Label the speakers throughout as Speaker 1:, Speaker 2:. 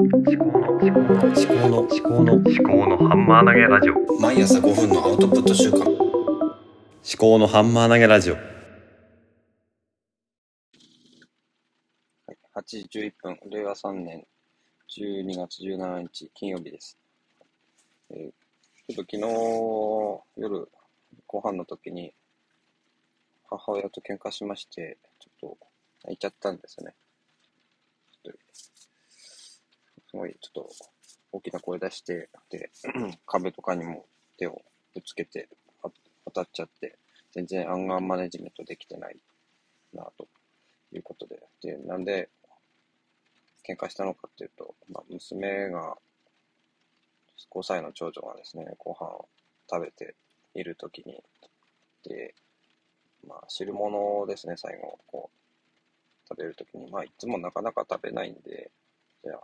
Speaker 1: 思考の思考の思考の思考の思考のハンマー投げラジオ
Speaker 2: 毎朝5分のアウトプット週間
Speaker 1: 思考のハンマー投げラジオ
Speaker 3: はい、8時11分、令和3年12月17日金曜日です。えーちょっと昨日夜ご飯の時に母親と喧嘩しまして、ちょっと泣いちゃったんですよね。ちょっとすごいちょっと大きな声出して、で、壁とかにも手をぶつけて当たっちゃって、全然アンガーマネジメントできてないなということで、で、なんで喧嘩したのかっていうと、まあ、娘が、5歳の長女がですね、ご飯を食べているときに、で、まあ、汁物ですね、最後、こう、食べるときに、まあ、いつもなかなか食べないんで、じゃあ、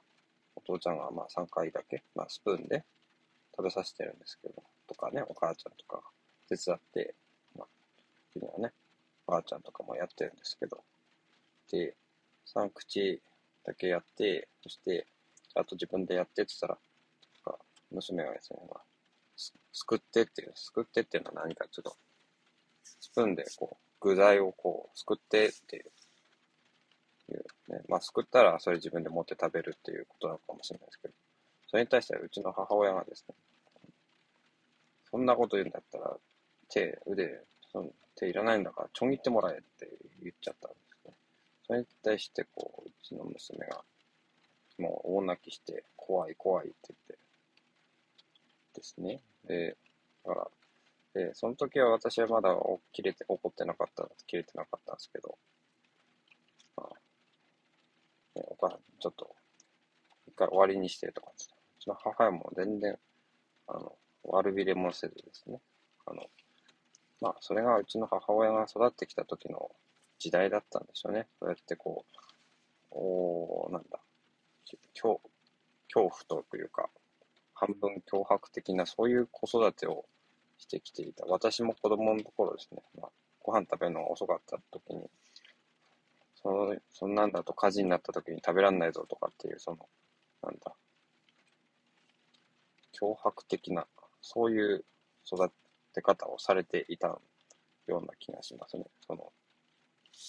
Speaker 3: 父ちゃんがまあ3回だけ、まあ、スプーンで食べさせてるんですけど、とかね、お母ちゃんとか手伝って、まあ、次はね、おばあちゃんとかもやってるんですけど、で、3口だけやって、そして、あと自分でやってって言ったら、娘がですね、まあ、すすくってっていう、すくってっていうのは何かちょっと、スプーンでこう、具材をこう、すくってって、いうね、まあ、すくったらそれ自分で持って食べるっていうことなのかもしれないですけど、それに対してはうちの母親がですね、そんなこと言うんだったら、手、腕、その手いらないんだから、ちょん切ってもらえって言っちゃったんですね。それに対して、こう、うちの娘が、もう大泣きして、怖い怖いって言って、ですね。で、だから、で、その時は私はまだお切れて、怒ってなかった、切れてなかったんですけど、まあ、ね、お母さん、ちょっと、一回終わりにしてとかって、うちの母親も全然、あの、悪びれもせずですね、あの、まあ、それがうちの母親が育ってきた時の時代だったんでしょうね。そうやってこう、おなんだ、恐恐怖というか、半分脅迫的な、そういう子育てをしてきていた。私も子供の頃ですね、まあ、ご飯食べるのが遅かった時に、そのそんなんだと火事になった時に食べらんないぞとかっていう、その、なんだ、脅迫的な、そういう育て方をされていたような気がしますね。その、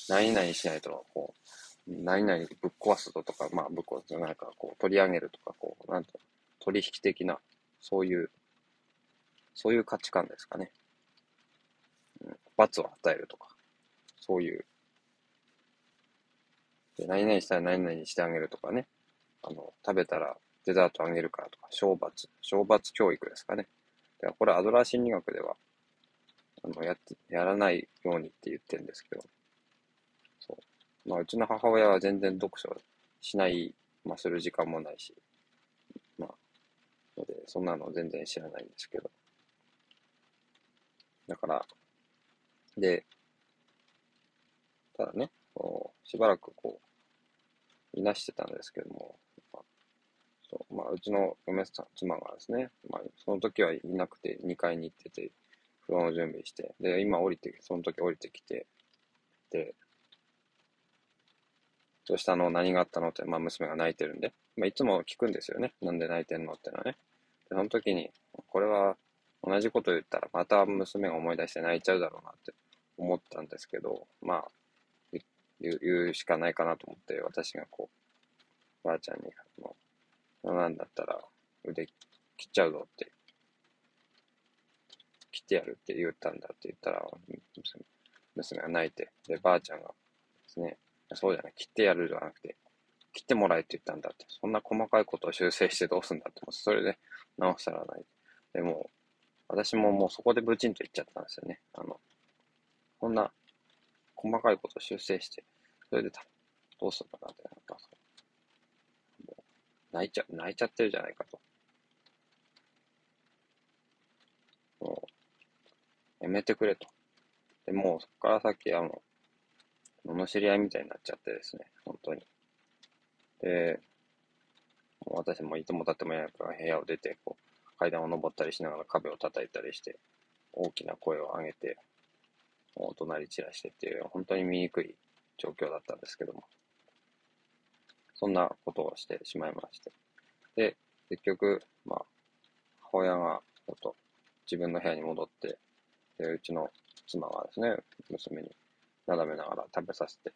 Speaker 3: 何々しないと、こう、何々ぶっ壊すぞとか、まあ、ぶっ壊すなんか、こう、取り上げるとか、こう、なんて取引的な、そういう、そういう価値観ですかね。うん、罰を与えるとか、そういう。で、何々したら何々してあげるとかね。あの、食べたらデザートあげるからとか、懲罰、懲罰教育ですかね。でこれ、アドラー心理学では、あの、やって、やらないようにって言ってるんですけど、そう。まあ、うちの母親は全然読書しない、まあ、する時間もないし、まあ、ので、そんなの全然知らないんですけど。だから、で、ただね、こうしばらくこう、いなしてたんですけども、まあそうまあ、うちの嫁さん、妻がですね、まあ、その時はいなくて2階に行ってて、風呂の準備して、で、今降りて、その時降りてきて、で、どうしたの？何があったの？って、まあ、娘が泣いてるんで、まあ、いつも聞くんですよね。なんで泣いてんの？ってのはね。で、その時に、これは同じこと言ったら、また娘が思い出して泣いちゃうだろうなって思ったんですけど、まあ、言う言うしかないかなと思って、私がこう、ばあちゃんに、もう、なんだったら腕切っちゃうぞって、切ってやるって言ったんだって言ったら、娘娘が泣いて、で、ばあちゃんがですね、そうじゃない、切ってやるじゃなくて、切ってもらえって言ったんだって、そんな細かいことを修正してどうすんだって、それで直したらない。でも、私ももうそこでブチンと言っちゃったんですよね。あの、こんな細かいことを修正して、それでたどうするのかなって、なんかもう泣いちゃ、泣いちゃってるじゃないかと。もう、やめてくれと。で、もうそこから先、あの、罵り合いみたいになっちゃってですね、本当に。で、もう私もいつも立ってもいないから部屋を出て、こう、階段を登ったりしながら壁を叩いたりして、大きな声を上げて、お隣散らしてっていう、本当に醜い状況だったんですけども、そんなことをしてしまいまして。で、結局、まあ、母親がちょっと自分の部屋に戻って、で、うちの妻がですね、娘になだめながら食べさせて、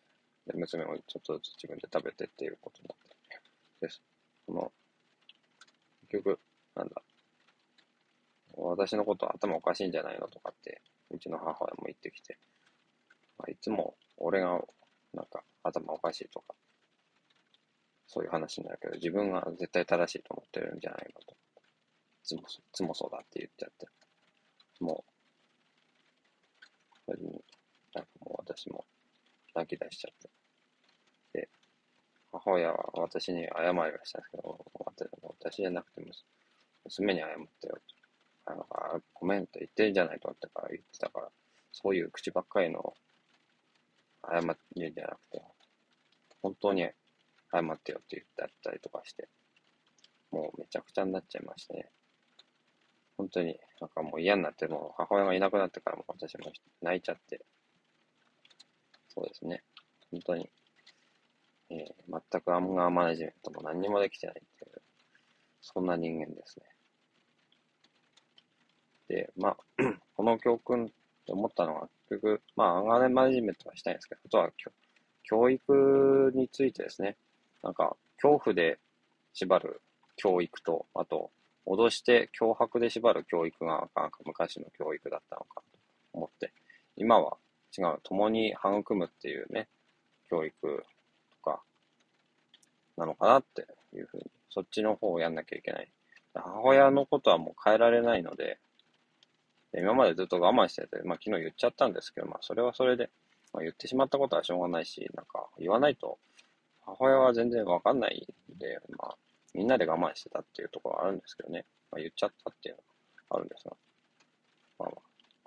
Speaker 3: で、娘もちょっとずつ自分で食べてっていうことになって、です。その、結局、なんだ、私のこと頭おかしいんじゃないのとかって、うちの母親も言ってきて、まあ、いつも俺がなんか頭おかしいとか、そういう話になるけど、自分が絶対正しいと思ってるんじゃないのと。つも、つもそうだって言っちゃって。もう、それに、なんかもう私も泣き出しちゃって。で、母親は私に謝りましたんですけど、私じゃなくても、娘に謝ってよ。あのごめんって言ってるんじゃないとってから言ってたから、そういう口ばっかりの謝りじゃなくて、本当に謝ってよって言ってあったりとかして、もうめちゃくちゃになっちゃいましたね。本当に、なんかもう嫌になって、もう母親がいなくなってからも私も泣いちゃって、そうですね。本当に、えー、全くアンガーマネジメントも何にもできてないっていう、そんな人間ですね。で、まあ、この教訓って思ったのは、局、まあ、アンガーマネジメントはしたいんですけど、あとは教育についてですね、なんか、恐怖で縛る教育と、あと、脅して脅迫で縛る教育が、なんか昔の教育だったのかと思って、今は違う、共に育むっていうね、教育とか、なのかなっていうふうに、そっちの方をやんなきゃいけない。母親のことはもう変えられないので、今までずっと我慢してて、まあ昨日言っちゃったんですけど、まあそれはそれで、まあ、言ってしまったことはしょうがないし、なんか言わないと、母親は全然わかんないんで、まあみんなで我慢してたっていうところはあるんですけどね、まあ、言っちゃったっていうのがあるんですが、まあまあ、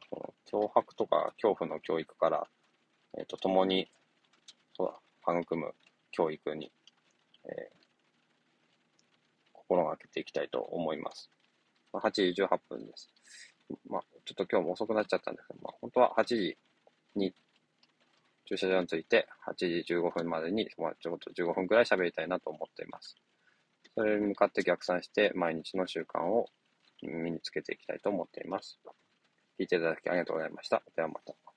Speaker 3: その脅迫とか恐怖の教育から、えっ、ー、と、共に、そうだ、育む教育に、えー、心がけていきたいと思います。まあ、8時18分です。まあ、ちょっと今日も遅くなっちゃったんですけど、まあ、本当は8時に駐車場に着いて、8時15分までに、まあ、ちょっと15分くらい喋りたいなと思っています。それに向かって逆算して、毎日の習慣を身につけていきたいと思っています。聞いていただきありがとうございました。ではまた。